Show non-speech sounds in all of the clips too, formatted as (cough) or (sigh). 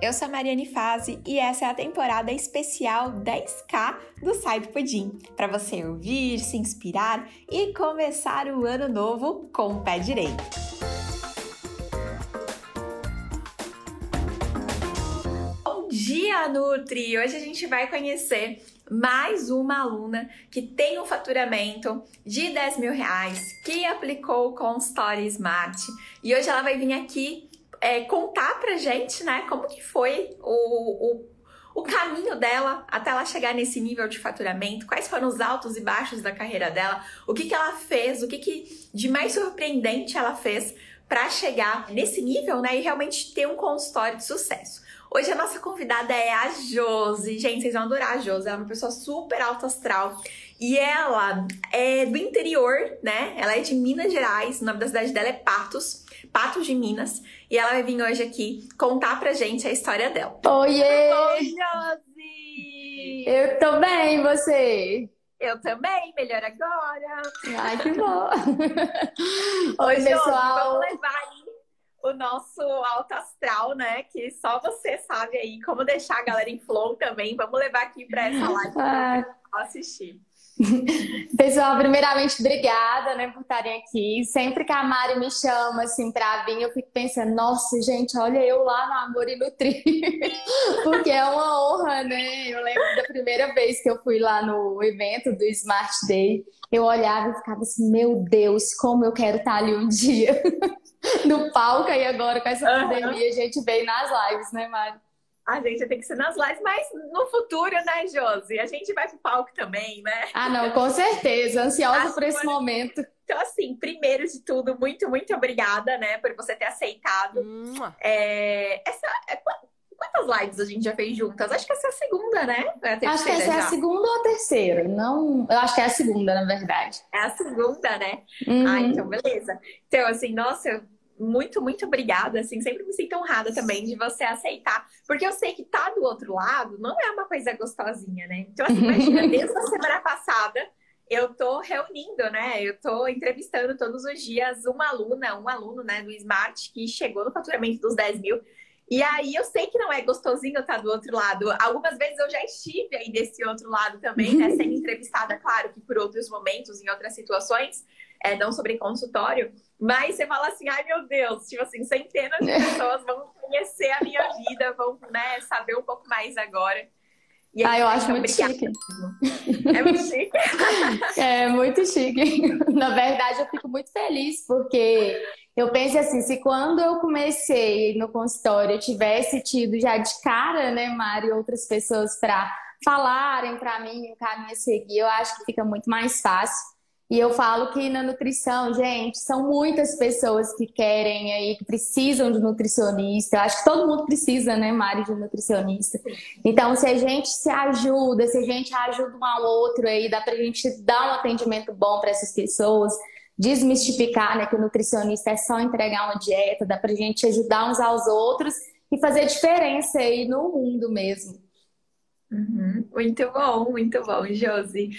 Eu sou a Mariane Fazi e essa é a temporada especial 10K do do Pudim, para você ouvir, se inspirar e começar o ano novo com o pé direito. Bom dia, Nutri! Hoje a gente vai conhecer mais uma aluna que tem um faturamento de 10 mil reais, que aplicou o Constory Smart e hoje ela vai vir aqui é, contar pra gente, né, como que foi o, o, o caminho dela até ela chegar nesse nível de faturamento, quais foram os altos e baixos da carreira dela, o que, que ela fez, o que, que de mais surpreendente ela fez para chegar nesse nível, né, e realmente ter um consultório de sucesso. Hoje a nossa convidada é a Josi. Gente, vocês vão adorar a Josi. Ela é uma pessoa super alta astral. E ela é do interior, né? Ela é de Minas Gerais. O nome da cidade dela é Patos. Patos de Minas. E ela vai vir hoje aqui contar pra gente a história dela. Oiê! Oi, Josi! Eu tô bem, você? Eu também, melhor agora. Ai, que bom! (laughs) Oi, Oi pessoal! Vamos levar aí o nosso alto astral, né? Que só você sabe aí como deixar a galera em flow também. Vamos levar aqui para essa live para assistir. (laughs) Pessoal, primeiramente, obrigada, né, por estarem aqui. Sempre que a Mari me chama, assim, pra vir, eu fico pensando, nossa, gente, olha eu lá no Amor e Nutri. (laughs) Porque é uma honra, né? Eu lembro da primeira vez que eu fui lá no evento do Smart Day, eu olhava e ficava assim, meu Deus, como eu quero estar ali um (laughs) dia. no palco, e agora com essa pandemia, a gente veio nas lives, né, Mari? A gente tem que ser nas lives, mas no futuro, né, Josi? A gente vai pro palco também, né? Ah, não, com certeza. Ansiosa por esse momento. Então, assim, primeiro de tudo, muito, muito obrigada, né, por você ter aceitado. É, essa, é, quantas lives a gente já fez juntas? Acho que essa é a segunda, né? É a acho que essa já. é a segunda ou a terceira. Não, eu acho que é a segunda, na verdade. É a segunda, né? Uhum. Ah, então beleza. Então, assim, nossa, muito, muito obrigada, assim, sempre me sinto honrada também de você aceitar, porque eu sei que tá do outro lado não é uma coisa gostosinha, né? Então, assim, imagina, (laughs) desde a semana passada eu tô reunindo, né? Eu tô entrevistando todos os dias uma aluna, um aluno, né, do Smart que chegou no faturamento dos 10 mil. E aí eu sei que não é gostosinho estar do outro lado. Algumas vezes eu já estive aí desse outro lado também, né? Sendo (laughs) entrevistada, claro, que por outros momentos, em outras situações é, não sobre consultório, mas você fala assim, ai meu Deus, tipo assim, centenas de (laughs) pessoas vão conhecer a minha vida, vão né, saber um pouco mais agora. E ah, eu acho muito chique. É muito chique. (laughs) é muito chique. (laughs) Na verdade, eu fico muito feliz porque eu penso assim, se quando eu comecei no consultório eu tivesse tido já de cara, né, Mari, outras pessoas para falarem para mim o caminho a seguir, eu acho que fica muito mais fácil. E eu falo que na nutrição, gente, são muitas pessoas que querem aí, que precisam de nutricionista. Eu acho que todo mundo precisa, né, Mari, de nutricionista. Então, se a gente se ajuda, se a gente ajuda um ao outro aí, dá pra gente dar um atendimento bom para essas pessoas, desmistificar, né, que o nutricionista é só entregar uma dieta, dá pra gente ajudar uns aos outros e fazer diferença aí no mundo mesmo. Uhum. Muito bom, muito bom, Josi.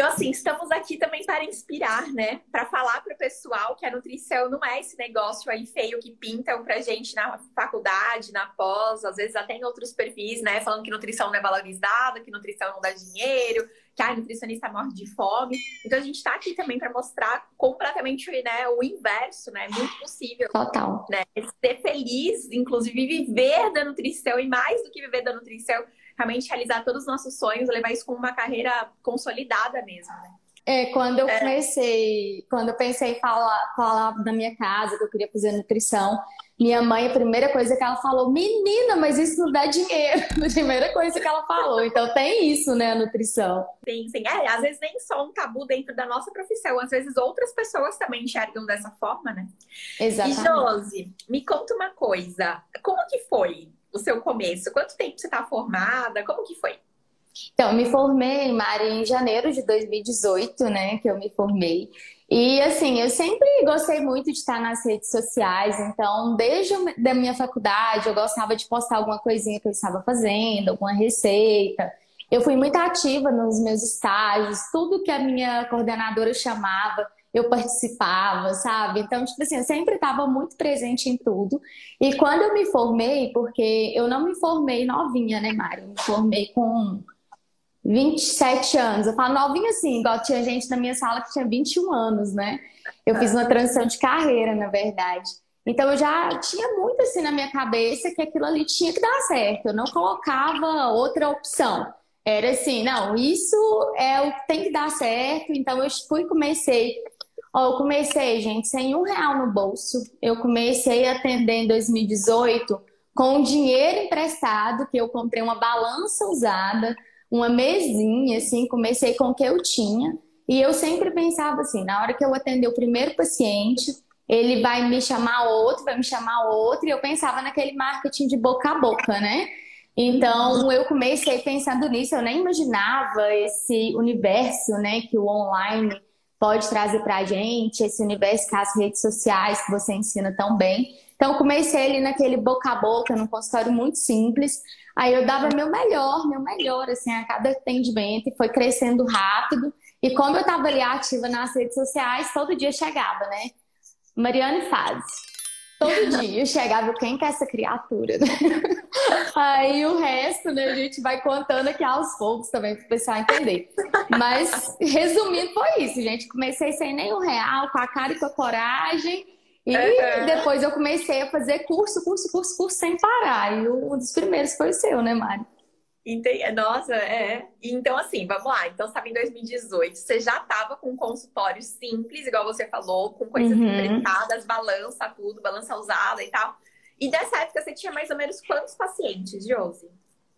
Então, assim, estamos aqui também para inspirar, né? Para falar para o pessoal que a nutrição não é esse negócio aí feio que pintam pra gente na faculdade, na pós, às vezes até em outros perfis, né? Falando que nutrição não é valorizada, que nutrição não dá dinheiro, que a nutricionista morre de fome. Então, a gente está aqui também para mostrar completamente né, o inverso, né? Muito possível. Total. Né? Ser feliz, inclusive viver da nutrição e mais do que viver da nutrição realmente realizar todos os nossos sonhos, levar isso como uma carreira consolidada mesmo, né? É, quando eu é. comecei, quando eu pensei em falar, falar da minha casa, que eu queria fazer nutrição, minha mãe, a primeira coisa que ela falou, menina, mas isso não dá dinheiro. (laughs) A primeira coisa que ela falou. Então tem isso, né, a nutrição. Sim, sim. É, às vezes nem só um tabu dentro da nossa profissão, às vezes outras pessoas também enxergam dessa forma, né? Exatamente. E Josi, me conta uma coisa. Como que foi o seu começo? Quanto tempo você está formada? Como que foi? Então, me formei, Mari, em janeiro de 2018, né, que eu me formei. E, assim, eu sempre gostei muito de estar nas redes sociais, então, desde a minha faculdade, eu gostava de postar alguma coisinha que eu estava fazendo, alguma receita. Eu fui muito ativa nos meus estágios, tudo que a minha coordenadora chamava, eu participava, sabe? Então, tipo assim, eu sempre estava muito presente em tudo. E quando eu me formei, porque eu não me formei novinha, né? Eu me formei com 27 anos. Eu falo novinha assim, igual tinha gente na minha sala que tinha 21 anos, né? Eu fiz uma transição de carreira, na verdade. Então eu já tinha muito assim na minha cabeça que aquilo ali tinha que dar certo. Eu não colocava outra opção. Era assim, não, isso é o que tem que dar certo. Então eu fui comecei. Eu comecei, gente, sem um real no bolso. Eu comecei a atender em 2018 com dinheiro emprestado, que eu comprei uma balança usada, uma mesinha, assim, comecei com o que eu tinha. E eu sempre pensava assim, na hora que eu atender o primeiro paciente, ele vai me chamar outro, vai me chamar outro, e eu pensava naquele marketing de boca a boca, né? Então eu comecei pensando nisso, eu nem imaginava esse universo, né, que o online pode trazer pra gente, esse universo que as redes sociais que você ensina tão bem. Então comecei ali naquele boca a boca, num consultório muito simples. Aí eu dava meu melhor, meu melhor, assim, a cada atendimento, e foi crescendo rápido. E como eu estava ali ativa nas redes sociais, todo dia chegava, né? Mariane faz. Todo dia chegava, quem que é essa criatura? (laughs) Aí o resto, né, a gente vai contando aqui aos poucos também para o pessoal entender. Mas, resumindo, foi isso, gente. Comecei sem nenhum real, com a cara e com a coragem. E uhum. depois eu comecei a fazer curso, curso, curso, curso sem parar. E um dos primeiros foi o seu, né, Mari? Entendi. Nossa, é. Então, assim, vamos lá. Então, estava em 2018, você já estava com um consultório simples, igual você falou, com coisas uhum. balança, tudo, balança usada e tal. E dessa época você tinha mais ou menos quantos pacientes, Josi?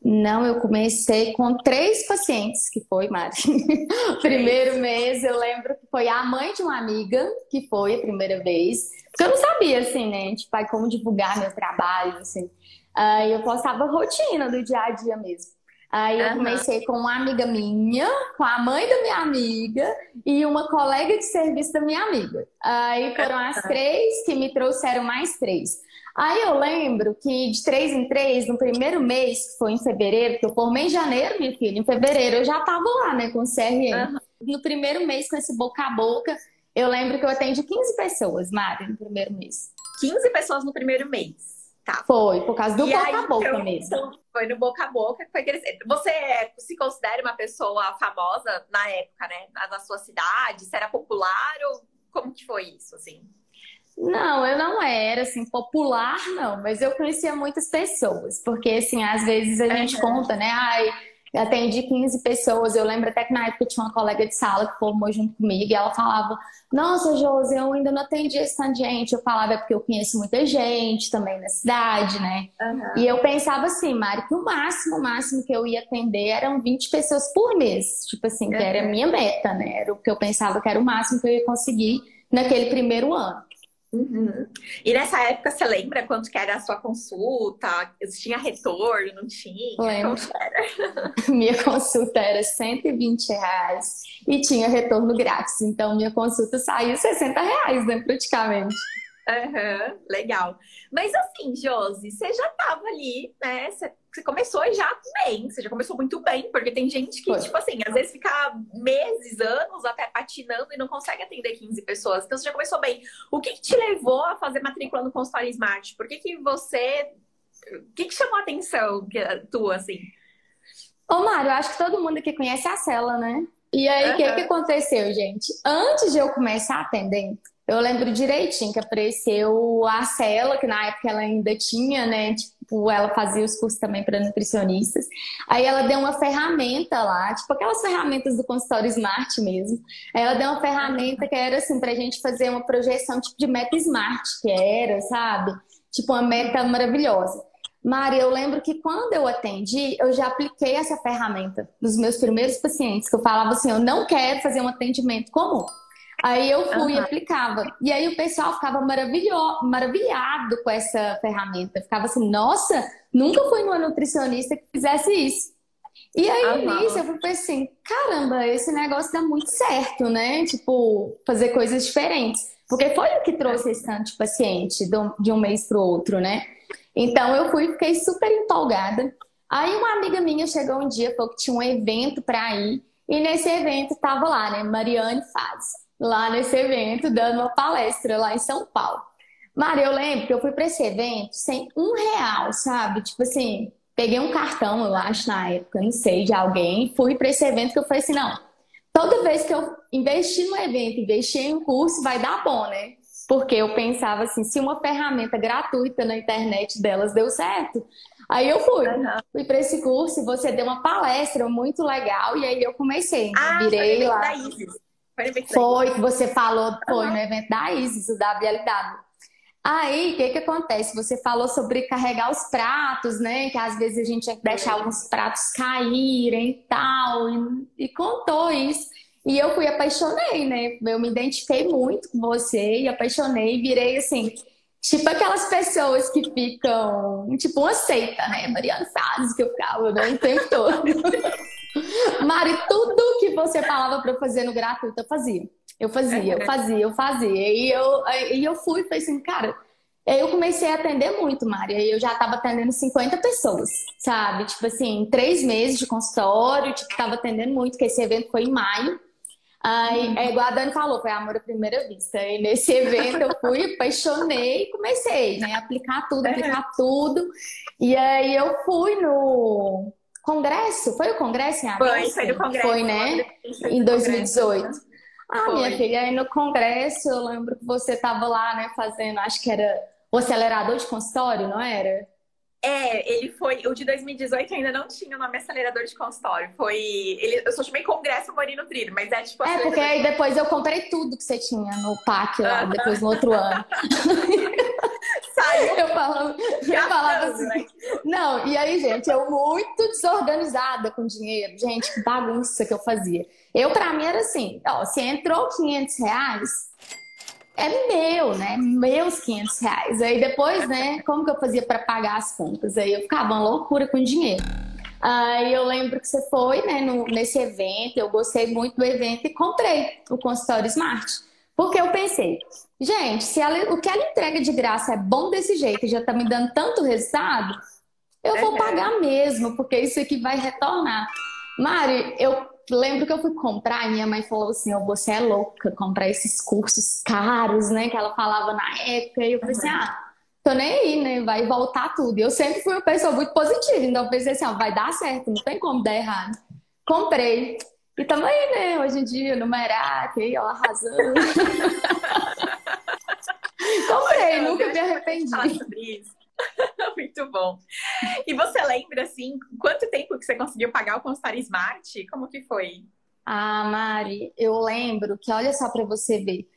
Não, eu comecei com três pacientes, que foi, Mari. (laughs) Primeiro mês, eu lembro que foi a mãe de uma amiga, que foi a primeira vez. Porque eu não sabia, assim, né? Tipo, como divulgar meu trabalho, assim. Aí eu postava rotina do dia a dia mesmo. Aí eu uhum. comecei com uma amiga minha, com a mãe da minha amiga e uma colega de serviço da minha amiga. Aí foram as três que me trouxeram mais três. Aí eu lembro que de três em três, no primeiro mês, que foi em fevereiro, que eu formei em janeiro, minha filha, em fevereiro eu já tava lá, né, com o CRM. Uhum. No primeiro mês, com esse boca a boca, eu lembro que eu atendi 15 pessoas, Mari, no primeiro mês. 15 pessoas no primeiro mês? Tá. Foi, por causa do e boca aí, a boca então, mesmo. Então, foi no boca a boca que foi crescendo. Você se considera uma pessoa famosa na época, né? Na, sua cidade? Você era popular ou como que foi isso, assim? Não, eu não era, assim, popular, não. Mas eu conhecia muitas pessoas. Porque, assim, às vezes a gente conta, né? Ai atendi 15 pessoas. Eu lembro até que na época tinha uma colega de sala que formou junto comigo e ela falava: Nossa, Josi, eu ainda não atendi esse tanto de gente. Eu falava: É porque eu conheço muita gente também na cidade, né? Uhum. E eu pensava assim, Mari, que o máximo, o máximo que eu ia atender eram 20 pessoas por mês. Tipo assim, que era a minha meta, né? Era o que eu pensava que era o máximo que eu ia conseguir naquele primeiro ano. Uhum. E nessa época, você lembra quanto que era a sua consulta? Tinha retorno, não tinha? Lembro. (laughs) minha consulta era 120 reais e tinha retorno grátis. Então, minha consulta saiu 60 reais, né, praticamente. Uhum, legal. Mas assim, Josi, você já estava ali, né? Você, você, começou já bem, você já começou muito bem, porque tem gente que, Foi. tipo assim, às vezes fica meses, anos até patinando e não consegue atender 15 pessoas. Então você já começou bem. O que, que te levou a fazer matrícula no consultório Smart? Por que, que você. O que, que chamou a atenção que, tua, assim? Ô, Mário, eu acho que todo mundo aqui conhece a Cela, né? E aí, o uhum. que, que aconteceu, gente? Antes de eu começar a atender, eu lembro direitinho que apareceu a Cela, que na época ela ainda tinha, né? Tipo, ela fazia os cursos também para nutricionistas. Aí ela deu uma ferramenta lá, tipo aquelas ferramentas do consultório Smart mesmo. Aí ela deu uma ferramenta que era assim, pra gente fazer uma projeção tipo de meta Smart, que era, sabe? Tipo uma meta maravilhosa. Mari, eu lembro que quando eu atendi, eu já apliquei essa ferramenta nos meus primeiros pacientes, que eu falava assim, eu não quero fazer um atendimento comum. Aí eu fui uhum. e aplicava. E aí o pessoal ficava maravilhado com essa ferramenta. Ficava assim, nossa, nunca fui numa nutricionista que fizesse isso. E aí, uhum. nisso, eu fui assim, caramba, esse negócio dá muito certo, né? Tipo, fazer coisas diferentes. Porque foi o que trouxe esse tanto de paciente de um mês para o outro, né? Então, eu fui e fiquei super empolgada. Aí, uma amiga minha chegou um dia, falou que tinha um evento para ir. E nesse evento tava lá, né? Mariane Faz. Lá nesse evento, dando uma palestra lá em São Paulo. Mari, eu lembro que eu fui para esse evento sem um real, sabe? Tipo assim, peguei um cartão, eu acho, na época, não sei, de alguém, fui para esse evento que eu falei assim, não, toda vez que eu investir no evento, investir em um curso, vai dar bom, né? Porque eu pensava assim, se uma ferramenta gratuita na internet delas deu certo, aí eu fui. Uhum. Fui para esse curso você deu uma palestra muito legal e aí eu comecei. Né? Ah, virei lá. Da Isis. Foi, foi que você falou, foi no evento da Isis, o WLW. Aí, o que que acontece? Você falou sobre carregar os pratos, né? Que às vezes a gente tinha que deixar alguns pratos caírem e tal, e, e contou isso. E eu fui apaixonei, né? Eu me identifiquei muito com você e apaixonei, virei assim, tipo aquelas pessoas que ficam, tipo uma seita, né? Mariana Faz, que eu ficava né? o tempo todo. (laughs) Mari, tudo que você falava para fazer no gratuito, eu fazia. Eu fazia, eu fazia, eu fazia. E eu, e eu fui e falei assim, cara, Aí eu comecei a atender muito, Maria. Eu já estava atendendo 50 pessoas, sabe? Tipo assim, três meses de consultório, tipo, tava atendendo muito, porque esse evento foi em maio. Aí, uhum. é igual a Dani falou, foi amor à primeira vista. E nesse evento eu fui, apaixonei e comecei, né? Aplicar tudo, aplicar tudo. E aí eu fui no congresso, foi o congresso em Foi, foi do congresso. Foi, né? Em 2018. Ah, foi. minha filha, aí no congresso eu lembro que você tava lá, né, fazendo, acho que era o acelerador de consultório, não era? É, ele foi. O de 2018 ainda não tinha o nome acelerador de consultório. Foi. Ele, eu só chamei Congresso Morino Trilho, mas é tipo. É, porque aí depois eu comprei tudo que você tinha no PAC lá, depois no outro ano. (laughs) Saiu. Eu falava, eu falava assim. Né? Não, e aí, gente, eu muito desorganizada com dinheiro. Gente, que bagunça que eu fazia. Eu, pra mim, era assim: ó, se entrou 500 reais é meu, né? Meus 500 reais. Aí depois, né, como que eu fazia para pagar as contas? Aí eu ficava uma loucura com dinheiro. Aí eu lembro que você foi, né, no, nesse evento, eu gostei muito do evento e comprei o consultório Smart. Porque eu pensei, gente, se ela, o que ela entrega de graça é bom desse jeito, já tá me dando tanto resultado, eu vou pagar mesmo, porque isso aqui vai retornar. Mari, eu lembro que eu fui comprar e minha mãe falou assim: oh, você é louca comprar esses cursos caros, né? Que ela falava na época. E eu falei assim: ah, tô nem aí, né? Vai voltar tudo. E eu sempre fui uma pessoa muito positiva, então eu pensei assim: ó, vai dar certo, não tem como dar errado. Comprei. E tamo aí, né? Hoje em dia, no Merak, aí, ó, arrasando. (laughs) Comprei, nunca me arrependi. sobre isso. (laughs) Muito bom. E você lembra, assim, quanto tempo que você conseguiu pagar o consultório Smart? Como que foi? Ah, Mari, eu lembro que, olha só para você ver,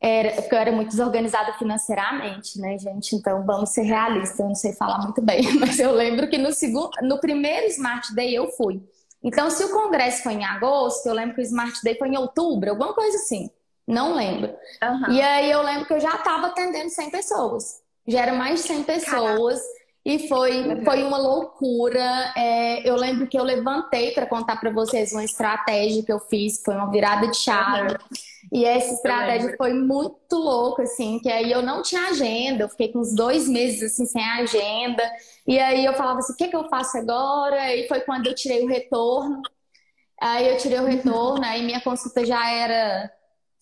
era, porque eu era muito desorganizada financeiramente, né, gente? Então vamos ser realistas, eu não sei falar muito bem, (laughs) mas eu lembro que no, segundo, no primeiro Smart Day eu fui. Então, se o congresso foi em agosto, eu lembro que o Smart Day foi em outubro, alguma coisa assim. Não lembro. Uhum. E aí eu lembro que eu já estava atendendo 100 pessoas. Já eram mais de 100 pessoas. Caraca. E foi, foi uma loucura. É, eu lembro que eu levantei para contar para vocês uma estratégia que eu fiz, foi uma virada de chave. E essa estratégia foi muito louca, assim, que aí eu não tinha agenda, eu fiquei com uns dois meses assim sem agenda. E aí eu falava assim, o que, que eu faço agora? E foi quando eu tirei o retorno. Aí eu tirei o retorno, aí minha consulta já era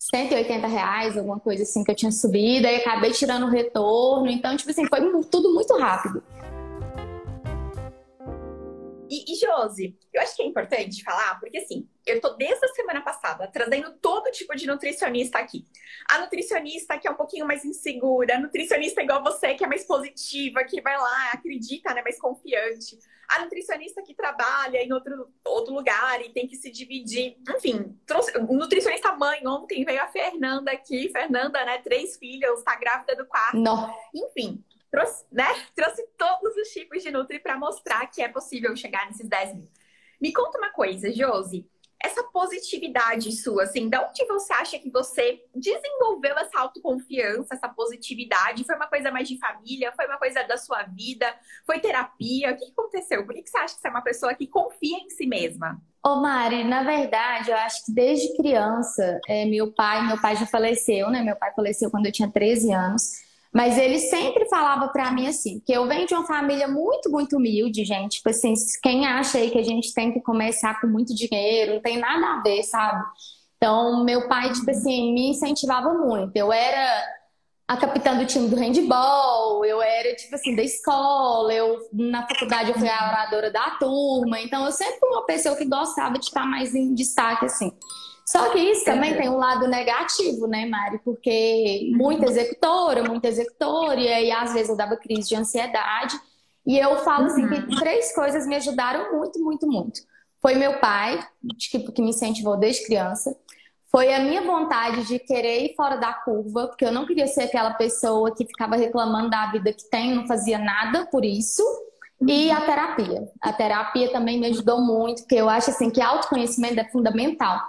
180 reais, alguma coisa assim que eu tinha subido, aí acabei tirando o retorno. Então, tipo assim, foi tudo muito rápido. E, e Josi, eu acho que é importante falar, porque assim, eu tô desde a semana passada trazendo todo tipo de nutricionista aqui. A nutricionista que é um pouquinho mais insegura, a nutricionista igual você, que é mais positiva, que vai lá, acredita, né, mais confiante. A nutricionista que trabalha em outro, outro lugar e tem que se dividir. Enfim, trouxe, nutricionista mãe, ontem veio a Fernanda aqui, Fernanda, né, três filhos, tá grávida do quarto. Não. Enfim, trouxe, né? Trouxe todos os tipos de Nutri para mostrar que é possível chegar nesses 10 mil. Me conta uma coisa, Josi. Essa positividade sua, assim, da onde você acha que você desenvolveu essa autoconfiança, essa positividade? Foi uma coisa mais de família? Foi uma coisa da sua vida? Foi terapia? O que aconteceu? Por que você acha que você é uma pessoa que confia em si mesma? Ô Mari, na verdade, eu acho que desde criança, é, meu pai, meu pai já faleceu, né? Meu pai faleceu quando eu tinha 13 anos. Mas ele sempre falava para mim assim, que eu venho de uma família muito, muito humilde, gente. Tipo assim, quem acha aí que a gente tem que começar com muito dinheiro, não tem nada a ver, sabe? Então, meu pai, tipo assim, me incentivava muito. Eu era a capitã do time do handball, eu era, tipo assim, da escola, eu na faculdade eu fui a oradora da turma, então eu sempre fui uma pessoa que gostava de estar mais em destaque, assim. Só que isso também tem um lado negativo, né, Mari? Porque muita executora, muita executora, e aí às vezes eu dava crise de ansiedade. E eu falo assim que uhum. três coisas me ajudaram muito, muito, muito. Foi meu pai, tipo, que me incentivou desde criança. Foi a minha vontade de querer ir fora da curva, porque eu não queria ser aquela pessoa que ficava reclamando da vida que tem, não fazia nada por isso. E a terapia. A terapia também me ajudou muito, porque eu acho assim que autoconhecimento é fundamental.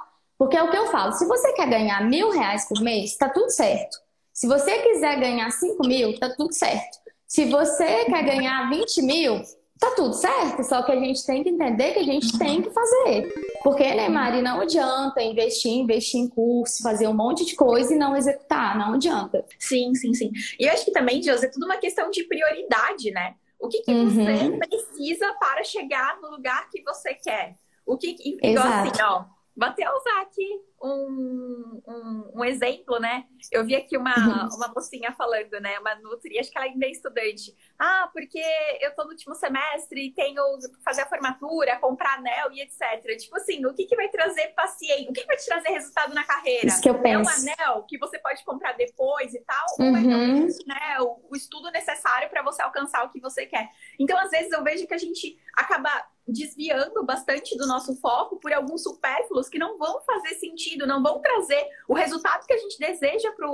Porque é o que eu falo, se você quer ganhar mil reais por mês, tá tudo certo. Se você quiser ganhar cinco mil, tá tudo certo. Se você quer ganhar 20 mil, tá tudo certo. Só que a gente tem que entender que a gente tem que fazer. Porque, né, Mari, não adianta investir, investir em curso, fazer um monte de coisa e não executar. Não adianta. Sim, sim, sim. E eu acho que também, Deus, é tudo uma questão de prioridade, né? O que, que uhum. você precisa para chegar no lugar que você quer? O que, igual assim, Exato. assim, ó, Vou até usar aqui um, um, um, exemplo, né? Eu vi aqui uma, uma mocinha falando, né? Uma Nutri, acho que ela ainda é estudante. Ah, porque eu tô no último semestre e tenho que fazer a formatura, comprar anel e etc. Tipo assim, o que, que vai trazer paciente? O que, que vai te trazer resultado na carreira? Isso que eu penso. É um anel que você pode comprar depois e tal? Uhum. Ou é uhum. né, o, o estudo necessário para você alcançar o que você quer? Então, às vezes, eu vejo que a gente acaba desviando bastante do nosso foco por alguns supérfluos que não vão fazer sentido, não vão trazer o resultado que a gente deseja para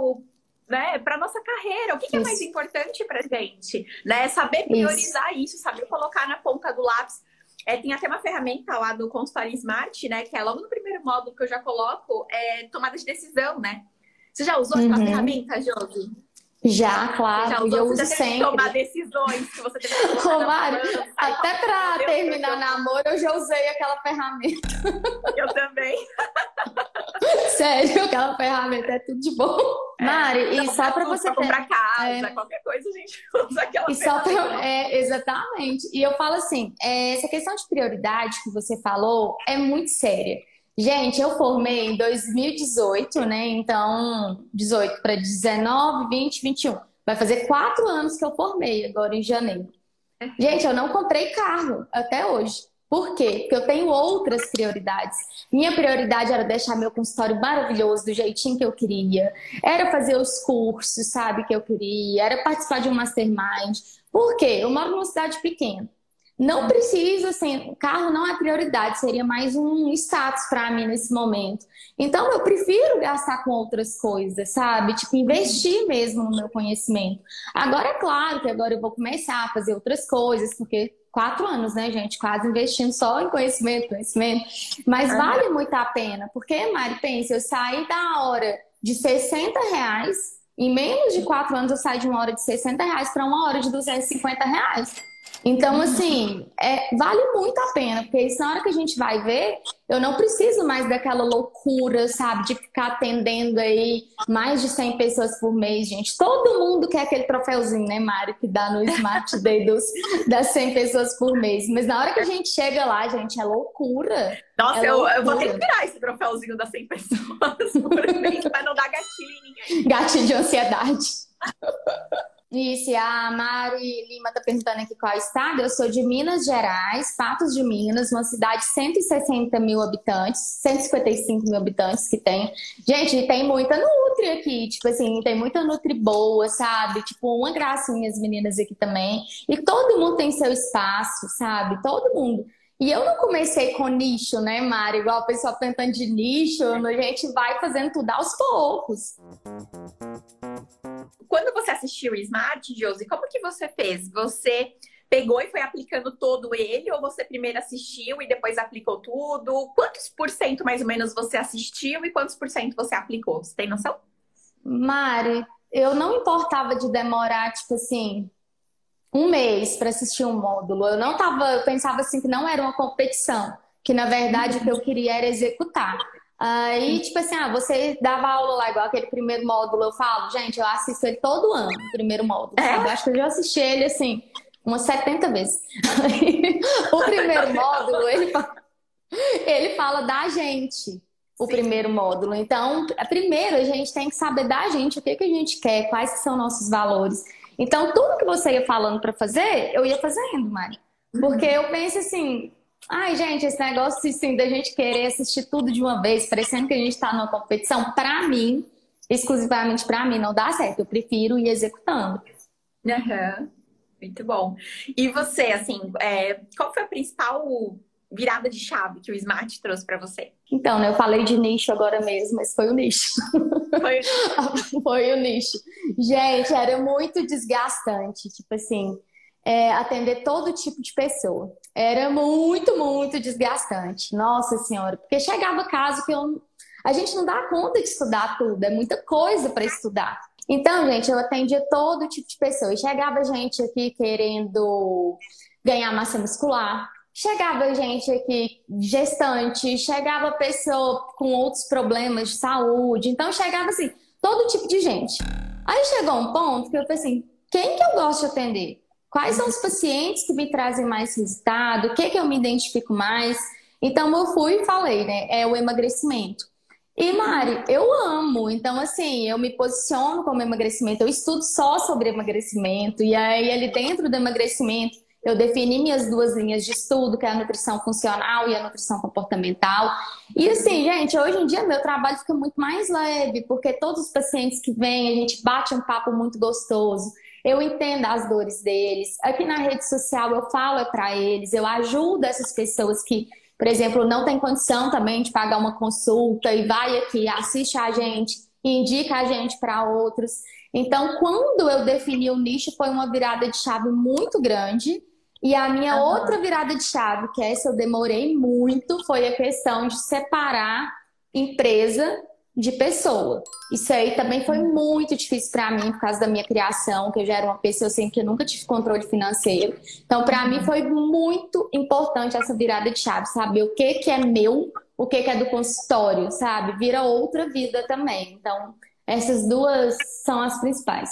né, para nossa carreira. O que, que é mais importante para gente? Né? Saber priorizar isso. isso, saber colocar na ponta do lápis. É, tem até uma ferramenta lá do consultório Smart, né? Que é logo no primeiro módulo que eu já coloco, é tomada de decisão, né? Você já usou uhum. essa ferramenta, Josi? Já, claro, já usou, eu uso sempre. tomar decisões que você teve que (laughs) tomar. até para terminar namoro, eu já usei aquela ferramenta. Eu também. (laughs) Sério, aquela ferramenta é tudo de bom. É, Mari, e só para você pra comprar casa, é... qualquer coisa a gente (laughs) usa aquela e ferramenta. Só pra... é, exatamente. E eu falo assim, é, essa questão de prioridade que você falou é muito séria. Gente, eu formei em 2018, né? Então, 18 para 19, 20, 21. Vai fazer quatro anos que eu formei agora em janeiro. Gente, eu não comprei carro até hoje. Por quê? Porque eu tenho outras prioridades. Minha prioridade era deixar meu consultório maravilhoso do jeitinho que eu queria. Era fazer os cursos, sabe, que eu queria. Era participar de um mastermind. Por quê? Eu moro numa cidade pequena. Não precisa, assim, carro não é prioridade, seria mais um status para mim nesse momento. Então, eu prefiro gastar com outras coisas, sabe? Tipo, investir mesmo no meu conhecimento. Agora, é claro que agora eu vou começar a fazer outras coisas, porque quatro anos, né, gente? Quase investindo só em conhecimento, conhecimento. Mas vale muito a pena, porque, Mari, pensa, eu saí da hora de 60 reais, em menos de quatro anos eu saí de uma hora de 60 reais para uma hora de 250 reais. Então, assim, é, vale muito a pena, porque isso na hora que a gente vai ver, eu não preciso mais daquela loucura, sabe, de ficar atendendo aí mais de 100 pessoas por mês, gente. Todo mundo quer aquele troféuzinho, né, Mário, que dá no Smart Day dos, das 100 pessoas por mês. Mas na hora que a gente chega lá, gente, é loucura. Nossa, é eu, loucura. eu, vou ter que virar esse troféuzinho das 100 pessoas por mês, (laughs) pra não dar gatilho em ninguém. Gatilho de ansiedade. (laughs) Isso, a Mari Lima está perguntando aqui qual estado. Eu sou de Minas Gerais, Patos de Minas, uma cidade de 160 mil habitantes, 155 mil habitantes que tem. Gente, tem muita Nutri aqui, tipo assim, tem muita Nutri boa, sabe? Tipo, uma gracinha as meninas aqui também. E todo mundo tem seu espaço, sabe? Todo mundo. E eu não comecei com nicho, né, Mari? Igual a pessoa perguntando de nicho, a gente vai fazendo tudo aos poucos quando você assistiu o Smart, Josi, como que você fez? Você pegou e foi aplicando todo ele, ou você primeiro assistiu e depois aplicou tudo? Quantos por cento mais ou menos você assistiu e quantos por cento você aplicou? Você tem noção? Mari, eu não importava de demorar, tipo assim, um mês para assistir um módulo. Eu não tava, eu pensava assim que não era uma competição, que na verdade o que eu queria era executar. Aí, tipo assim, ah, você dava aula lá, igual aquele primeiro módulo, eu falo, gente, eu assisto ele todo ano, o primeiro módulo, é? Eu acho que eu já assisti ele, assim, umas 70 vezes. (laughs) o primeiro módulo, ele fala, ele fala da gente, o Sim. primeiro módulo. Então, primeiro a gente tem que saber da gente o que, que a gente quer, quais são nossos valores. Então, tudo que você ia falando para fazer, eu ia fazendo, Mari. Porque eu penso assim, ai, gente, esse negócio assim, da gente querer assistir tudo de uma vez, parecendo que a gente está numa competição, para mim, exclusivamente para mim, não dá certo. Eu prefiro ir executando. Uhum. Muito bom. E você, assim, é, qual foi a principal virada de chave que o Smart trouxe para você? Então, né, eu falei de nicho agora mesmo, mas foi o nicho. Foi, (laughs) foi o nicho. Gente, era muito desgastante, tipo assim, é, atender todo tipo de pessoa. Era muito, muito desgastante. Nossa Senhora, porque chegava caso que eu, a gente não dá conta de estudar tudo, é muita coisa para estudar. Então, gente, eu atendia todo tipo de pessoa. E chegava gente aqui querendo ganhar massa muscular, chegava gente aqui gestante, chegava pessoa com outros problemas de saúde. Então, chegava assim, todo tipo de gente. Aí chegou um ponto que eu falei assim: quem que eu gosto de atender? Quais são os pacientes que me trazem mais resultado? O que, que eu me identifico mais? Então, eu fui e falei, né? É o emagrecimento. E Mari, eu amo. Então, assim, eu me posiciono como emagrecimento, eu estudo só sobre emagrecimento. E aí, ali dentro do emagrecimento, eu defini minhas duas linhas de estudo, que é a nutrição funcional e a nutrição comportamental. E assim, gente, hoje em dia meu trabalho fica muito mais leve, porque todos os pacientes que vêm, a gente bate um papo muito gostoso. Eu entendo as dores deles. Aqui na rede social eu falo para eles, eu ajudo essas pessoas que por exemplo, não tem condição também de pagar uma consulta e vai aqui, assiste a gente, indica a gente para outros. Então, quando eu defini o nicho, foi uma virada de chave muito grande. E a minha outra virada de chave, que essa eu demorei muito, foi a questão de separar empresa de pessoa. Isso aí também foi muito difícil para mim por causa da minha criação, que eu já era uma pessoa assim que eu nunca tive controle financeiro. Então, para mim foi muito importante essa virada de chave, saber o que que é meu, o que que é do consultório, sabe? Vira outra vida também. Então, essas duas são as principais.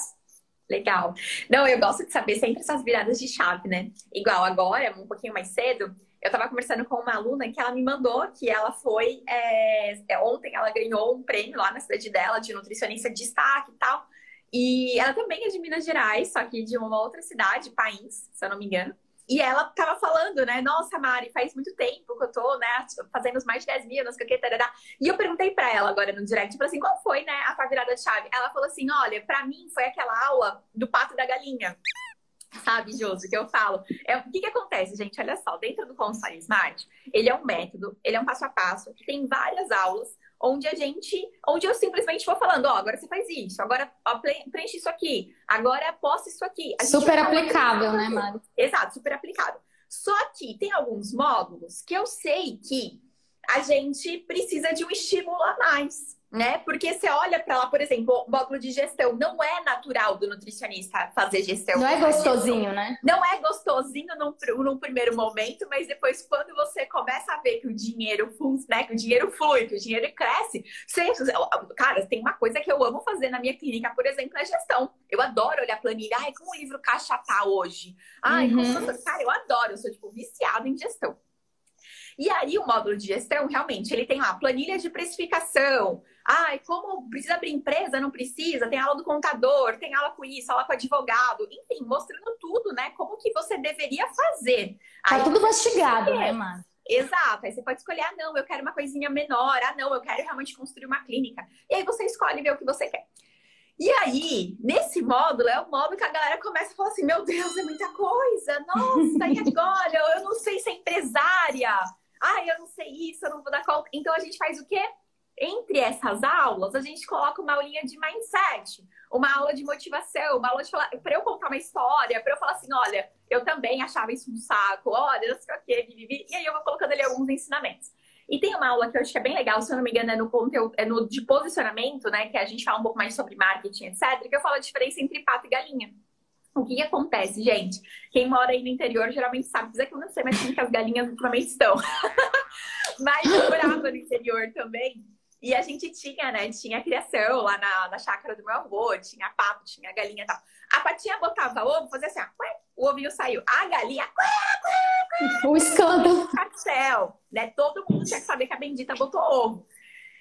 Legal. Não, eu gosto de saber sempre essas viradas de chave, né? Igual agora, um pouquinho mais cedo, eu estava conversando com uma aluna que ela me mandou que ela foi. É, é, ontem ela ganhou um prêmio lá na cidade dela de nutricionista de destaque e tal. E ela também é de Minas Gerais, só que de uma outra cidade, país, se eu não me engano. E ela tava falando, né? Nossa, Mari, faz muito tempo que eu tô, né, fazendo os mais de 10 mil, não sei o que, tarará. E eu perguntei pra ela agora no direct, tipo assim, qual foi, né, a tua virada de chave? Ela falou assim: olha, pra mim foi aquela aula do pato da galinha sabe, Josi, que eu falo. É, o que, que acontece, gente? Olha só, dentro do Consultório Smart, ele é um método, ele é um passo a passo, que tem várias aulas onde a gente, onde eu simplesmente vou falando, ó, oh, agora você faz isso, agora ó, preenche isso aqui, agora posta isso aqui. super aplicável, né, Mari? Exato, super aplicável. Só que tem alguns módulos que eu sei que a gente precisa de um estímulo a mais né? Porque você olha para lá, por exemplo, o módulo de gestão, não é natural do nutricionista fazer gestão. Não é gostosinho, né? Não é gostosinho num, num, primeiro momento, mas depois, quando você começa a ver que o dinheiro né? que o dinheiro flui, que o dinheiro cresce, você, cara, tem uma coisa que eu amo fazer na minha clínica, por exemplo, é gestão. Eu adoro olhar planilha. Ai, como o livro caixa tá hoje? Ai, uhum. como... cara, eu adoro, eu sou tipo viciada em gestão. E aí o módulo de gestão, realmente, ele tem lá planilha de precificação. Ai, como precisa abrir empresa, não precisa, tem aula do contador, tem aula com isso, aula com advogado, enfim, mostrando tudo, né? Como que você deveria fazer. Tá aí, tudo mastigado, né, Márcia? Exato. Aí você pode escolher, ah, não, eu quero uma coisinha menor, ah, não, eu quero realmente construir uma clínica. E aí você escolhe ver o que você quer. E aí, nesse módulo, é o módulo que a galera começa a falar assim: meu Deus, é muita coisa, nossa, e agora? Eu não sei ser empresária, ai, eu não sei isso, eu não vou dar conta. Então a gente faz o quê? Entre essas aulas, a gente coloca uma aulinha de mindset, uma aula de motivação, uma aula de falar, para eu contar uma história, para eu falar assim, olha, eu também achava isso um saco, olha, não sei o quê, e aí eu vou colocando ali alguns ensinamentos. E tem uma aula que eu acho que é bem legal, se eu não me engano, é no conteúdo, é no de posicionamento, né? Que a gente fala um pouco mais sobre marketing, etc., que eu falo a diferença entre pato e galinha. O que, que, acontece, gente? Quem mora aí no interior geralmente sabe dizer que eu não sei mais como que as galinhas ultimamente estão. (laughs) Mas eu morava no interior também. E a gente tinha, né? Tinha criação lá na, na chácara do meu avô, tinha pato, tinha galinha e tal. A patinha botava ovo, fazia assim, ó, o ovinho saiu. A galinha. O escândalo. Céu, né? Todo mundo tinha que saber que a bendita botou ovo.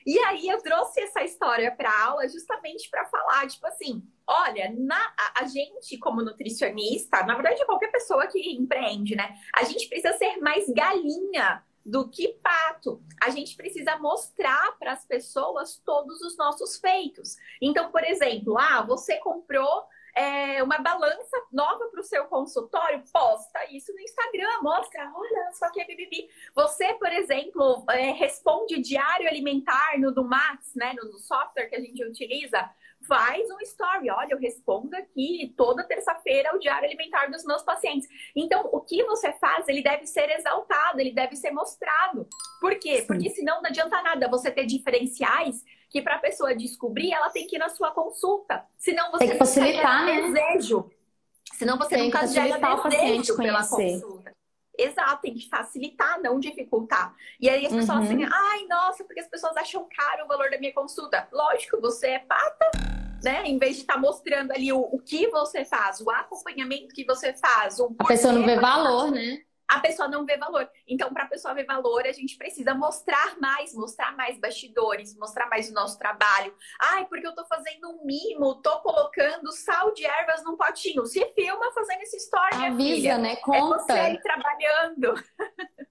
E aí eu trouxe essa história para aula justamente para falar, tipo assim, olha, na, a, gente como nutricionista, na verdade qualquer pessoa que empreende, né? A gente precisa ser mais galinha do que pato. A gente precisa mostrar para as pessoas todos os nossos feitos. Então, por exemplo, ah, você comprou é, uma balança nova para o seu consultório, posta isso no Instagram, mostra, olha só que é bibibi. Você, por exemplo, é, responde diário alimentar no do Max, né, no, no software que a gente utiliza, faz um story. Olha, eu respondo aqui toda terça-feira o diário alimentar dos meus pacientes. Então, o que você faz, ele deve ser exaltado, ele deve ser mostrado. Por quê? Sim. Porque senão não adianta nada você ter diferenciais que para a pessoa descobrir, ela tem que ir na sua consulta. Senão você tem que facilitar, né? desejo. Senão você tem nunca gera desejo pela consulta. Exato, tem que facilitar, não dificultar. E aí as pessoas uhum. assim, ai, nossa, porque as pessoas acham caro o valor da minha consulta. Lógico, você é pata, né? Em vez de estar tá mostrando ali o, o que você faz, o acompanhamento que você faz. a pessoa não vê valor, né? A pessoa não vê valor. Então, para a pessoa ver valor, a gente precisa mostrar mais, mostrar mais bastidores, mostrar mais o nosso trabalho. Ai, porque eu tô fazendo um mimo, tô colocando sal de ervas num potinho. Se filma fazendo essa história, Avisa, filha. né? Conta. É você aí trabalhando.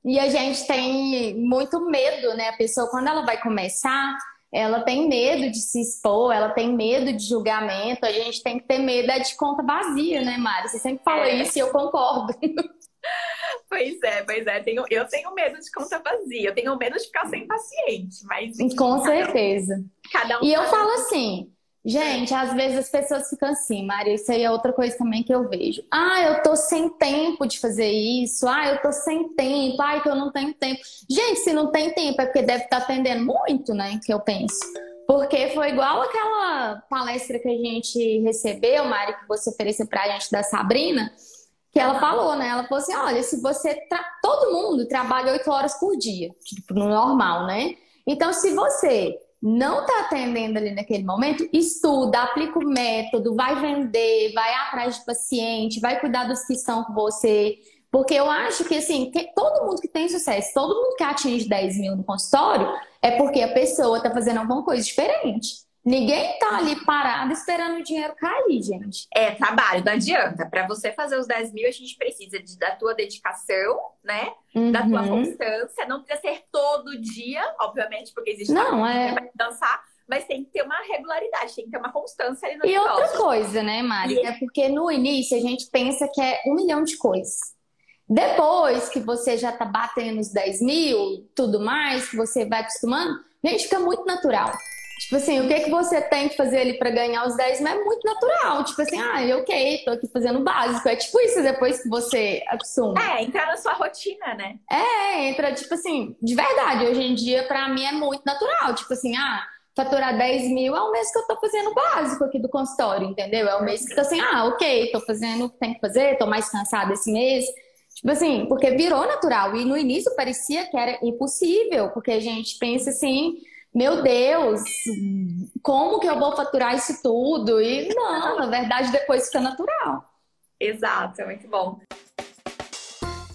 E a gente tem muito medo, né? A pessoa, quando ela vai começar, ela tem medo de se expor, ela tem medo de julgamento. A gente tem que ter medo é de conta vazia, né, Mari? Você sempre fala é. isso e eu concordo. (laughs) (laughs) Pois é, pois é. Tenho, eu tenho medo de conta vazia, eu tenho medo de ficar sem paciente, mas. Com certeza. Cada um e eu falo assim, gente, às vezes as pessoas ficam assim, Maria, isso aí é outra coisa também que eu vejo. Ah, eu tô sem tempo de fazer isso, ah, eu tô sem tempo, ah, que eu não tenho tempo. Gente, se não tem tempo é porque deve estar tá atendendo muito, né? Que eu penso. Porque foi igual aquela palestra que a gente recebeu, Mari, que você ofereceu pra gente da Sabrina que ela falou, né? Ela falou assim: olha, se você. Tra... Todo mundo trabalha oito horas por dia, tipo, no normal, né? Então, se você não está atendendo ali naquele momento, estuda, aplica o método, vai vender, vai atrás de paciente, vai cuidar dos que estão com você. Porque eu acho que, assim, que todo mundo que tem sucesso, todo mundo que atinge 10 mil no consultório, é porque a pessoa está fazendo alguma coisa diferente. Ninguém tá ali parado esperando o dinheiro cair, gente. É trabalho, não adianta. Para você fazer os 10 mil, a gente precisa de, da tua dedicação, né? Uhum. Da tua uhum. constância. Não precisa ser todo dia, obviamente, porque existe não, é... vai dançar. Mas tem que ter uma regularidade, tem que ter uma constância ali no E negócio. outra coisa, né, Mari? E... É porque no início a gente pensa que é um milhão de coisas. Depois que você já tá batendo os 10 mil, tudo mais, que você vai acostumando, gente, fica muito natural. Tipo assim, o que, que você tem que fazer ali para ganhar os 10 mas é muito natural. Tipo assim, ah, ok, tô aqui fazendo o básico. É tipo isso depois que você acostuma. É, entrar na sua rotina, né? É, entra, tipo assim, de verdade, hoje em dia, para mim é muito natural. Tipo assim, ah, faturar 10 mil é o mês que eu tô fazendo o básico aqui do consultório, entendeu? É o mês que tô assim, ah, ok, tô fazendo o que tem que fazer, tô mais cansada esse mês. Tipo assim, porque virou natural. E no início parecia que era impossível, porque a gente pensa assim meu Deus, como que eu vou faturar isso tudo? E não, na verdade, depois fica natural. Exato, é muito bom.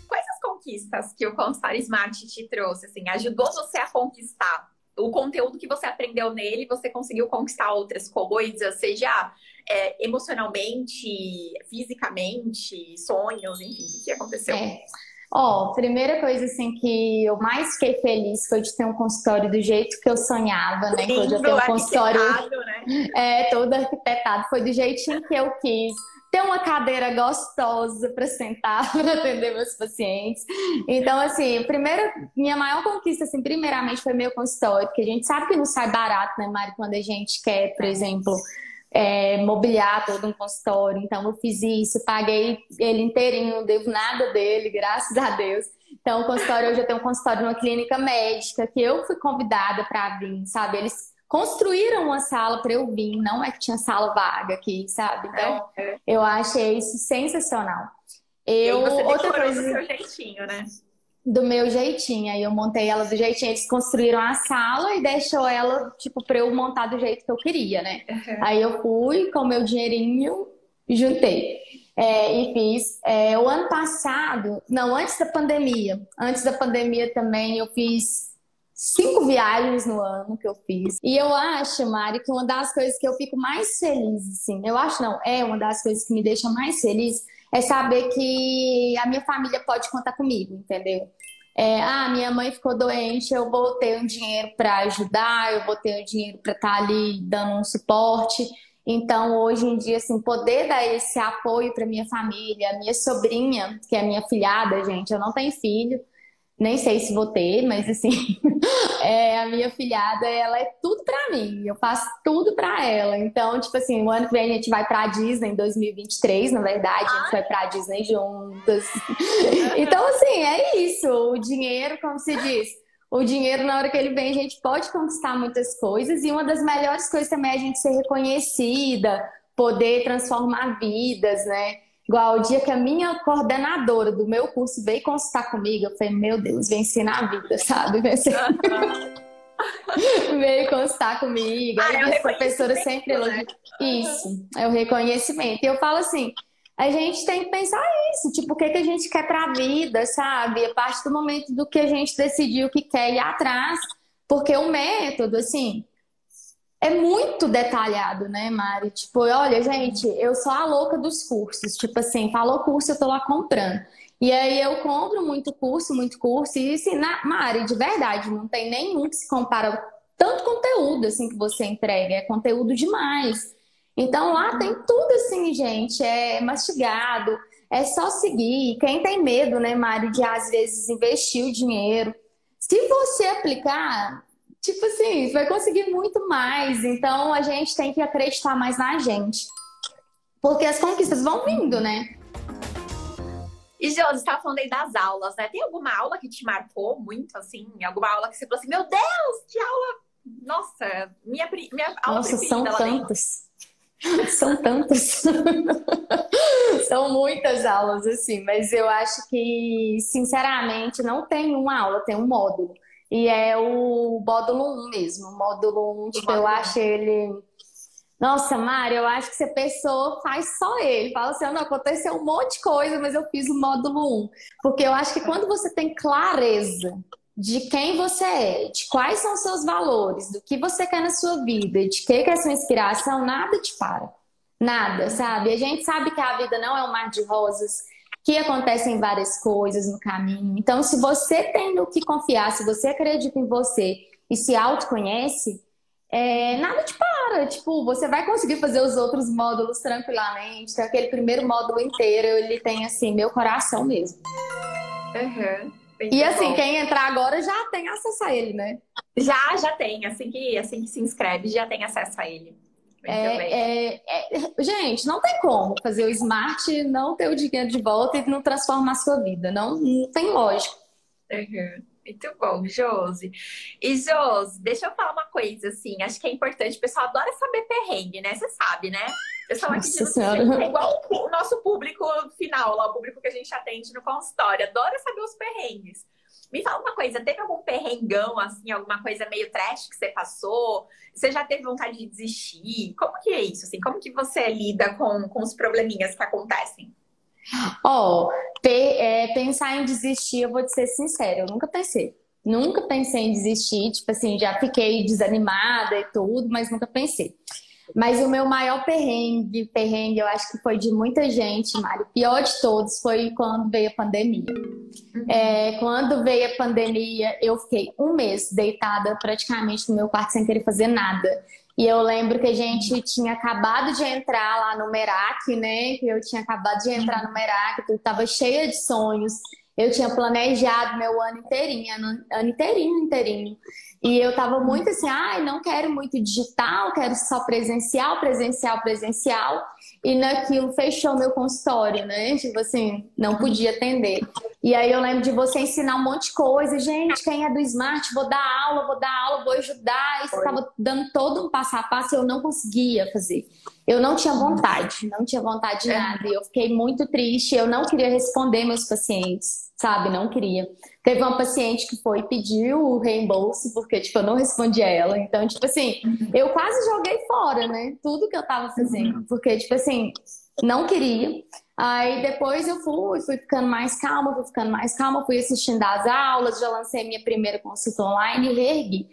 Quais as conquistas que o Constar Smart te trouxe? Assim, ajudou você a conquistar o conteúdo que você aprendeu nele, você conseguiu conquistar outras coisas, seja é, emocionalmente, fisicamente, sonhos, enfim, o que aconteceu? É. Ó, oh, primeira coisa assim que eu mais fiquei feliz foi de ter um consultório do jeito que eu sonhava, né? que hoje eu um consultório né? (laughs) é, todo arquitetado, foi do jeitinho que eu quis. Ter uma cadeira gostosa para sentar, (laughs) para atender meus pacientes. Então, assim, primeira, minha maior conquista, assim, primeiramente foi meu consultório, porque a gente sabe que não sai barato, né, Mari, quando a gente quer, por exemplo, é, mobiliar todo um consultório. Então, eu fiz isso, paguei ele inteirinho, não devo nada dele, graças a Deus. Então, o consultório, hoje eu tenho um consultório numa clínica médica, que eu fui convidada para vir, sabe? Eles construíram uma sala para eu vir, não é que tinha sala vaga aqui, sabe? Então, é, é. eu achei isso sensacional. Eu, e você outra coisa do seu jeitinho, né? Do meu jeitinho. Aí eu montei ela do jeitinho. Eles construíram a sala e deixou ela, tipo, pra eu montar do jeito que eu queria, né? Uhum. Aí eu fui com o meu dinheirinho, juntei. É, e fiz. É, o ano passado, não, antes da pandemia, antes da pandemia também, eu fiz cinco viagens no ano que eu fiz. E eu acho, Mari, que uma das coisas que eu fico mais feliz, assim, eu acho não, é uma das coisas que me deixa mais feliz é saber que a minha família pode contar comigo, entendeu? É, ah, minha mãe ficou doente, eu vou ter um dinheiro para ajudar, eu vou ter um dinheiro para estar tá ali dando um suporte. Então, hoje em dia, assim, poder dar esse apoio para minha família, minha sobrinha, que é minha filhada, gente, eu não tenho filho, nem sei se vou ter, mas assim, (laughs) é, a minha filhada, ela é tudo para mim, eu faço tudo para ela. Então, tipo assim, o ano que vem a gente vai pra Disney em 2023, na verdade, a gente vai pra Disney juntas. Então, assim, é isso, o dinheiro, como se diz, o dinheiro, na hora que ele vem, a gente pode conquistar muitas coisas, e uma das melhores coisas também é a gente ser reconhecida, poder transformar vidas, né? Igual o dia que a minha coordenadora do meu curso veio consultar comigo, eu falei, meu Deus, vem ensinar a vida, (laughs) sabe? Ensinar... veio consultar comigo. Ah, aí é a professora sempre elogia. Né? Isso, é o reconhecimento. E eu falo assim, a gente tem que pensar isso, tipo, o que, que a gente quer pra vida, sabe? A partir do momento do que a gente decidiu que quer ir atrás. Porque o método, assim, é muito detalhado, né, Mari? Tipo, olha, gente, eu sou a louca dos cursos. Tipo assim, falou curso, eu tô lá comprando. E aí eu compro muito curso, muito curso. E assim, na, Mari, de verdade, não tem nenhum que se compara tanto conteúdo assim que você entrega. É conteúdo demais. Então lá tem tudo assim, gente. É mastigado. É só seguir. Quem tem medo, né, Mari, de às vezes investir o dinheiro. Se você aplicar, tipo assim, você vai conseguir muito mais. Então a gente tem que acreditar mais na gente. Porque as conquistas vão vindo, né? E, Josi, você estava falando aí das aulas, né? Tem alguma aula que te marcou muito, assim? Alguma aula que você falou assim, meu Deus, que aula! Nossa, minha, minha aula Nossa, (laughs) são tantas. São tantas. (laughs) são muitas aulas, assim. Mas eu acho que, sinceramente, não tem uma aula, tem um módulo. E é o módulo 1 mesmo. O módulo 1, tipo, eu acho ele. Nossa, Mari, eu acho que se a pessoa faz só ele, fala assim, não, aconteceu um monte de coisa, mas eu fiz o módulo 1. Porque eu acho que quando você tem clareza de quem você é, de quais são os seus valores, do que você quer na sua vida, de que, que é a sua inspiração, nada te para. Nada, sabe? A gente sabe que a vida não é um mar de rosas, que acontecem várias coisas no caminho. Então, se você tem no que confiar, se você acredita em você e se autoconhece, é, nada te para. Tipo, você vai conseguir fazer os outros módulos tranquilamente. Então, aquele primeiro módulo inteiro, ele tem, assim, meu coração mesmo. Uhum. E assim, bom. quem entrar agora já tem acesso a ele, né? Já, já tem. Assim que, assim que se inscreve, já tem acesso a ele. É, é, é, gente, não tem como fazer o smart, não ter o dinheiro de volta e não transformar a sua vida. Não, não tem lógica. Uhum. Muito bom, Josi. E Josi, deixa eu falar uma coisa, assim, acho que é importante, o pessoal adora saber perrengue, né? Você sabe, né? O pessoal aqui de é igual o nosso público final, lá, o público que a gente atende no consultório, adora saber os perrengues. Me fala uma coisa, teve algum perrengão, assim, alguma coisa meio trash que você passou? Você já teve vontade de desistir? Como que é isso, assim? Como que você lida com, com os probleminhas que acontecem? Ó, oh, é, pensar em desistir, eu vou te ser sincera, eu nunca pensei. Nunca pensei em desistir, tipo assim, já fiquei desanimada e tudo, mas nunca pensei. Mas o meu maior perrengue, perrengue, eu acho que foi de muita gente, Mário. Pior de todos foi quando veio a pandemia. Uhum. É, quando veio a pandemia, eu fiquei um mês deitada praticamente no meu quarto sem querer fazer nada. E eu lembro que a gente tinha acabado de entrar lá no Merak, né? Que eu tinha acabado de entrar no Merak, eu estava cheia de sonhos. Eu tinha planejado meu ano inteirinho, ano, ano inteirinho, inteirinho. E eu tava muito assim, ai, ah, não quero muito digital, quero só presencial, presencial, presencial. E naquilo fechou meu consultório, né? Tipo assim, não podia atender. E aí eu lembro de você ensinar um monte de coisa. Gente, quem é do Smart, vou dar aula, vou dar aula, vou ajudar. E você tava dando todo um passo a passo e eu não conseguia fazer. Eu não tinha vontade, não tinha vontade de é. nada. E eu fiquei muito triste, eu não queria responder meus pacientes sabe? Não queria. Teve uma paciente que foi pedir o reembolso, porque, tipo, eu não respondi a ela. Então, tipo assim, eu quase joguei fora, né? Tudo que eu tava fazendo. Porque, tipo assim, não queria. Aí depois eu fui, fui ficando mais calma, fui ficando mais calma, fui assistindo as aulas, já lancei minha primeira consulta online e reergui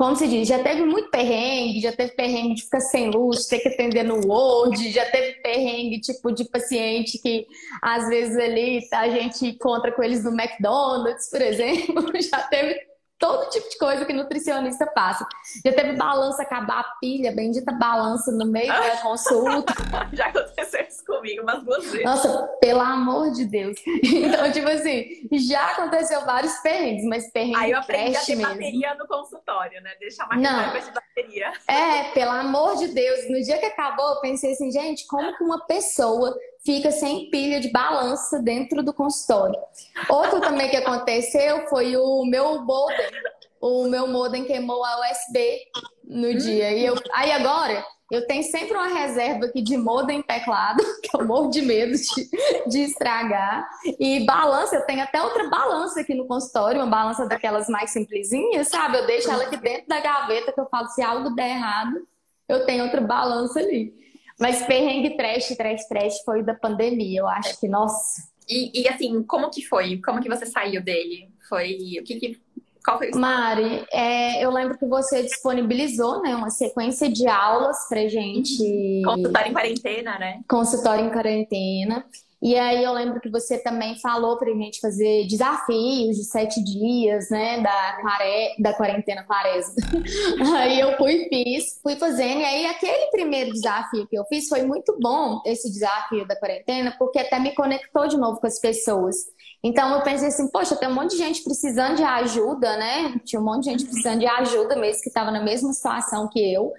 como se diz, já teve muito perrengue, já teve perrengue de ficar sem luz, ter que atender no Word, já teve perrengue tipo de paciente que às vezes ali a gente encontra com eles no McDonald's, por exemplo, (laughs) já teve todo tipo de coisa que nutricionista passa. Já teve balança acabar a pilha, bendita balança no meio da (laughs) consulta. Já aconteceu isso comigo umas duas vezes. Nossa, pelo amor de Deus. Então, tipo assim, já aconteceu vários perrengues, mas perrengue Aí eu aprendi a ter mesmo. bateria no consultório, né? Deixar uma reserva de bateria. É, pelo amor de Deus. No dia que acabou, eu pensei assim, gente, como que uma pessoa fica sem pilha de balança dentro do consultório. Outro também que aconteceu foi o meu modem. O meu modem queimou a USB no dia. E eu, aí agora eu tenho sempre uma reserva aqui de modem teclado, (laughs) que eu morro de medo de, de estragar. E balança, eu tenho até outra balança aqui no consultório, uma balança daquelas mais simplesinhas, sabe? Eu deixo ela aqui dentro da gaveta, que eu falo, se algo der errado, eu tenho outra balança ali. Mas perrengue trash, trash, trash foi da pandemia. Eu acho que, nossa. E, e assim, como que foi? Como que você saiu dele? Foi. O que, que qual foi o Mari, é, eu lembro que você disponibilizou né, uma sequência de aulas pra gente. Consultório em quarentena, né? Consultório em quarentena. E aí eu lembro que você também falou pra gente fazer desafios de sete dias, né? Da, quare... da quarentena quaresma. (laughs) aí eu fui fiz, fui fazendo. E aí aquele primeiro desafio que eu fiz foi muito bom, esse desafio da quarentena, porque até me conectou de novo com as pessoas. Então eu pensei assim, poxa, tem um monte de gente precisando de ajuda, né? Tinha um monte de gente precisando de ajuda mesmo, que estava na mesma situação que eu.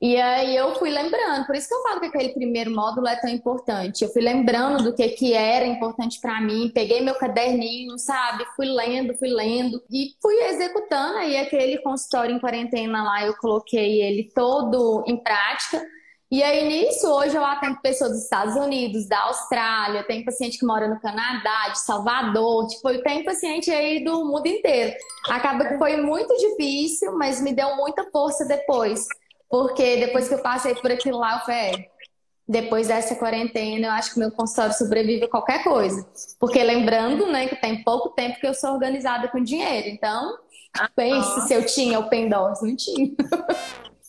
E aí eu fui lembrando, por isso que eu falo que aquele primeiro módulo é tão importante. Eu fui lembrando do que, que era importante para mim, peguei meu caderninho, sabe? Fui lendo, fui lendo e fui executando aí aquele consultório em quarentena lá, eu coloquei ele todo em prática. E aí, nisso, hoje eu atendo pessoas dos Estados Unidos, da Austrália, tem paciente que mora no Canadá, de Salvador, tipo, tenho paciente aí do mundo inteiro. Acaba que foi muito difícil, mas me deu muita força depois. Porque depois que eu passei por aquilo lá, eu falei, é, depois dessa quarentena, eu acho que meu consultório sobrevive a qualquer coisa. Porque lembrando, né, que tem pouco tempo que eu sou organizada com dinheiro. Então, pense se eu tinha o Pendors, não tinha.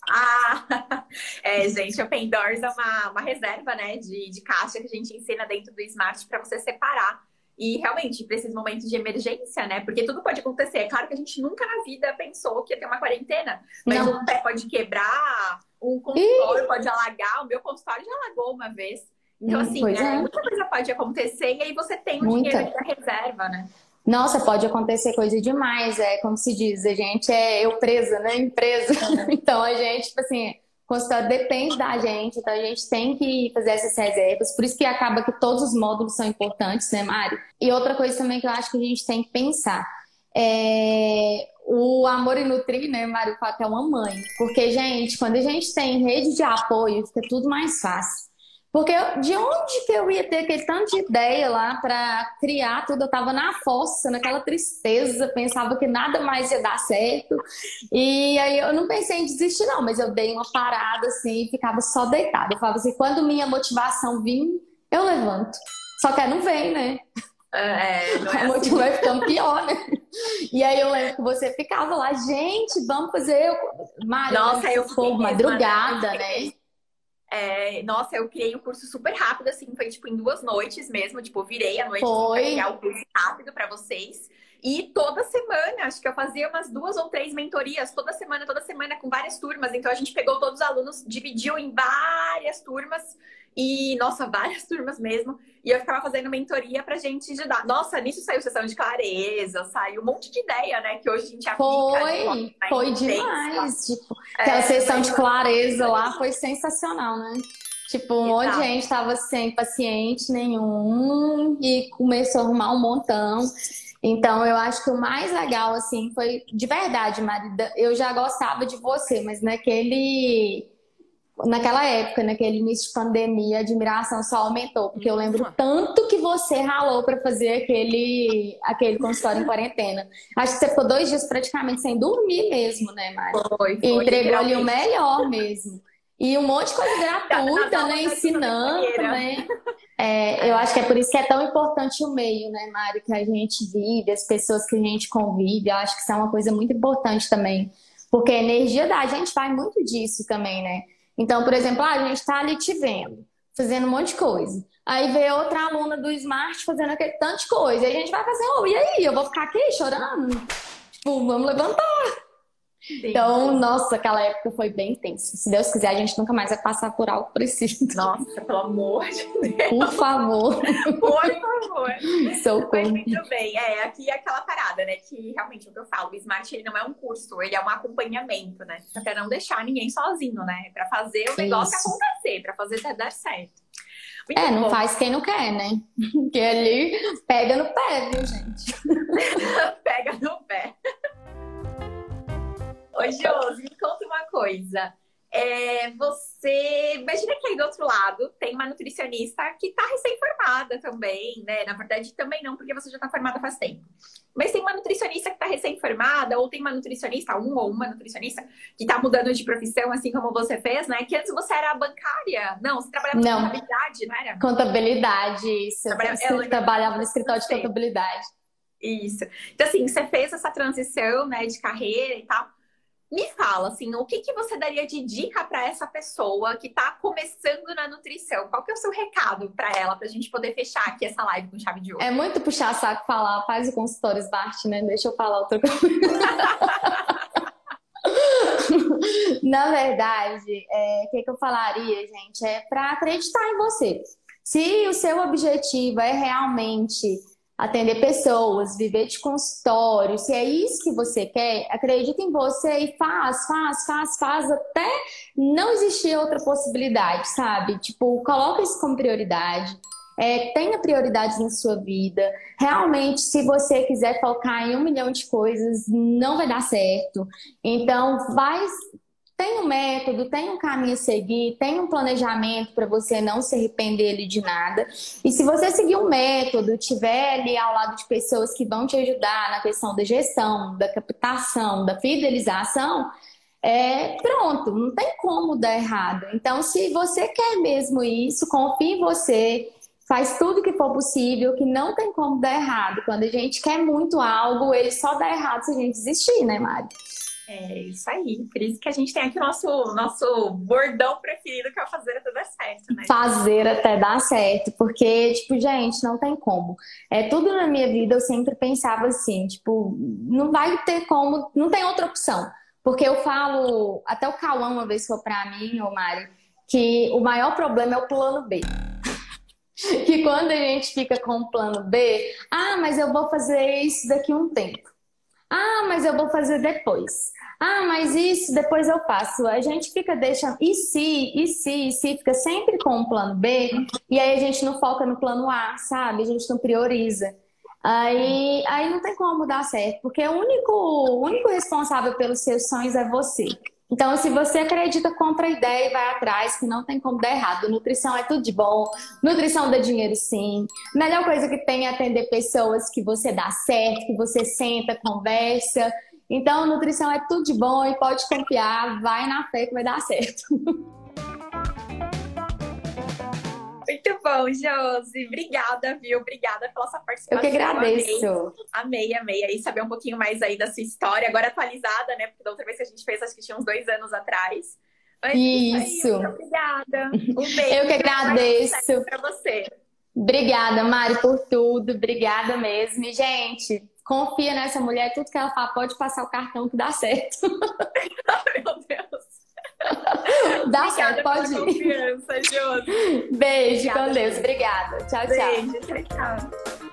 Ah, (laughs) é, gente, o Pendors é uma, uma reserva, né, de, de caixa que a gente ensina dentro do Smart para você separar e realmente, para esses momentos de emergência, né? Porque tudo pode acontecer. É claro que a gente nunca na vida pensou que ia ter uma quarentena. Mas Não. um pé pode quebrar, um consultório Ih. pode alagar. O meu consultório já alagou uma vez. Então, hum, assim, né, é. muita coisa pode acontecer e aí você tem o muita. dinheiro da reserva, né? Nossa, pode acontecer coisa demais. É como se diz, a gente é eu presa, né? Empresa. (laughs) então a gente, tipo assim, consultório depende da gente, então a gente tem que fazer essas reservas. Por isso que acaba que todos os módulos são importantes, né, Mari? E outra coisa também que eu acho que a gente tem que pensar. É... O amor e nutrir, né, Mário, que é uma mãe. Porque, gente, quando a gente tem rede de apoio, fica tudo mais fácil. Porque eu, de onde que eu ia ter aquele tanto de ideia lá para criar tudo? Eu tava na fossa, naquela tristeza, pensava que nada mais ia dar certo. E aí eu não pensei em desistir, não, mas eu dei uma parada assim e ficava só deitada. Eu falava assim: quando minha motivação vir, eu levanto. Só que não vem, né? É, (laughs) não é a motivação assim. vai ficando pior, né? E aí eu lembro que você ficava lá, gente, vamos fazer. Mário, Nossa, eu fui madrugada, né? É, nossa, eu criei o curso super rápido, assim, foi tipo em duas noites mesmo, tipo, virei a noite para criar o curso rápido para vocês. E toda semana, acho que eu fazia umas duas ou três mentorias, toda semana, toda semana, com várias turmas. Então a gente pegou todos os alunos, dividiu em várias turmas e, nossa, várias (laughs) turmas mesmo. E eu ficava fazendo mentoria pra gente ajudar. Nossa, nisso saiu sessão de clareza, saiu um monte de ideia, né? Que hoje a gente aplica. Foi, foi demais. Tipo, é, aquela sessão de clareza lá foi sensacional, né? Tipo, um monte de gente tava sem paciente nenhum e começou a arrumar um montão. Então, eu acho que o mais legal, assim, foi de verdade, Marida. Eu já gostava de você, mas naquele naquela época, naquele início de pandemia, a admiração só aumentou, porque eu lembro tanto que você ralou para fazer aquele, aquele consultório em quarentena. Acho que você ficou dois dias praticamente sem dormir mesmo, né, Mari? Foi, foi. E entregou ali o melhor mesmo. E um monte de coisa gratuita, né? Ensinando, né? É, eu acho que é por isso que é tão importante o meio, né, Mário, que a gente vive, as pessoas que a gente convive. Eu acho que isso é uma coisa muito importante também. Porque a energia da gente vai muito disso também, né? Então, por exemplo, ah, a gente está ali te vendo, fazendo um monte de coisa. Aí vê outra aluna do Smart fazendo aquele tanto de coisa. E a gente vai fazer, oh, e aí? Eu vou ficar aqui chorando? Tipo, vamos levantar. Então, nossa, aquela época foi bem tensa. Se Deus quiser, a gente nunca mais vai passar por algo parecido. Nossa, pelo amor de Deus. Por favor. Por favor. Socorro. muito bem. É, aqui é aquela parada, né? Que realmente é o que eu falo, o Smart ele não é um curso, ele é um acompanhamento, né? Pra não deixar ninguém sozinho, né? Pra fazer o negócio Isso. acontecer, pra fazer dar certo. Muito é, não bom. faz quem não quer, né? Porque ali pega no pé, viu, gente? (laughs) pega no pé. Ô, Josi, me conta uma coisa. É, você imagina que aí do outro lado tem uma nutricionista que está recém-formada também, né? Na verdade, também não, porque você já está formada faz tempo. Mas tem uma nutricionista que está recém-formada, ou tem uma nutricionista, um ou uma nutricionista, que está mudando de profissão, assim como você fez, né? Que antes você era bancária. Não, você trabalhava não. contabilidade, não era? Contabilidade, isso. Trabalhava, eu trabalhava no escritório de contabilidade. Isso. Então, assim, você fez essa transição, né, de carreira e tal. Me fala, assim, o que, que você daria de dica para essa pessoa que está começando na nutrição? Qual que é o seu recado para ela, para a gente poder fechar aqui essa live com chave de ouro? É muito puxar saco falar, faz o consultório Smart, né? Deixa eu falar outra coisa. (laughs) na verdade, é, o que, que eu falaria, gente? É para acreditar em você. Se o seu objetivo é realmente atender pessoas, viver de consultório, se é isso que você quer, acredita em você e faz, faz, faz, faz, até não existir outra possibilidade, sabe? Tipo, coloca isso como prioridade. É, tenha prioridades na sua vida. Realmente, se você quiser focar em um milhão de coisas, não vai dar certo. Então, vai tem um método, tem um caminho a seguir, tem um planejamento para você não se arrepender de nada. E se você seguir um método, tiver ali ao lado de pessoas que vão te ajudar na questão da gestão, da captação, da fidelização, é pronto, não tem como dar errado. Então, se você quer mesmo isso, confie em você, faz tudo que for possível, que não tem como dar errado. Quando a gente quer muito algo, ele só dá errado se a gente desistir, né, Mari? É isso aí. Por isso que a gente tem aqui o nosso, nosso bordão preferido, que é fazer até dar certo, né? Fazer até dar certo. Porque, tipo, gente, não tem como. É, tudo na minha vida eu sempre pensava assim, tipo, não vai ter como, não tem outra opção. Porque eu falo, até o Cauã uma vez falou pra mim, ô Mari, que o maior problema é o plano B. (laughs) que quando a gente fica com o plano B, ah, mas eu vou fazer isso daqui um tempo. Ah, mas eu vou fazer depois. Ah, mas isso depois eu faço. A gente fica deixando. E se, e se, e se, fica sempre com o plano B, e aí a gente não foca no plano A, sabe? A gente não prioriza. Aí, aí não tem como dar certo, porque o único, o único responsável pelos seus sonhos é você. Então, se você acredita contra a ideia e vai atrás, que não tem como dar errado. Nutrição é tudo de bom. Nutrição dá dinheiro, sim. Melhor coisa que tem é atender pessoas que você dá certo, que você senta, conversa. Então, nutrição é tudo de bom e pode confiar, vai na fé que vai dar certo. (laughs) Muito bom, Josi. Obrigada, viu? Obrigada pela sua participação. Eu que agradeço. Amei, amei. Aí saber um pouquinho mais aí da sua história, agora atualizada, né? Porque da outra vez que a gente fez, acho que tinha uns dois anos atrás. Mas, isso. Aí, muito obrigada. Um beijo. (laughs) Eu que agradeço. Para você. Obrigada, Mari, por tudo. Obrigada mesmo. E, gente, confia nessa mulher, tudo que ela fala, pode passar o cartão que dá certo. (laughs) Meu Deus. (laughs) Dá certo, pode ir. Confiança, (laughs) Beijo, Obrigada, com Deus. Obrigada. Tchau, Beijo, tchau. tchau.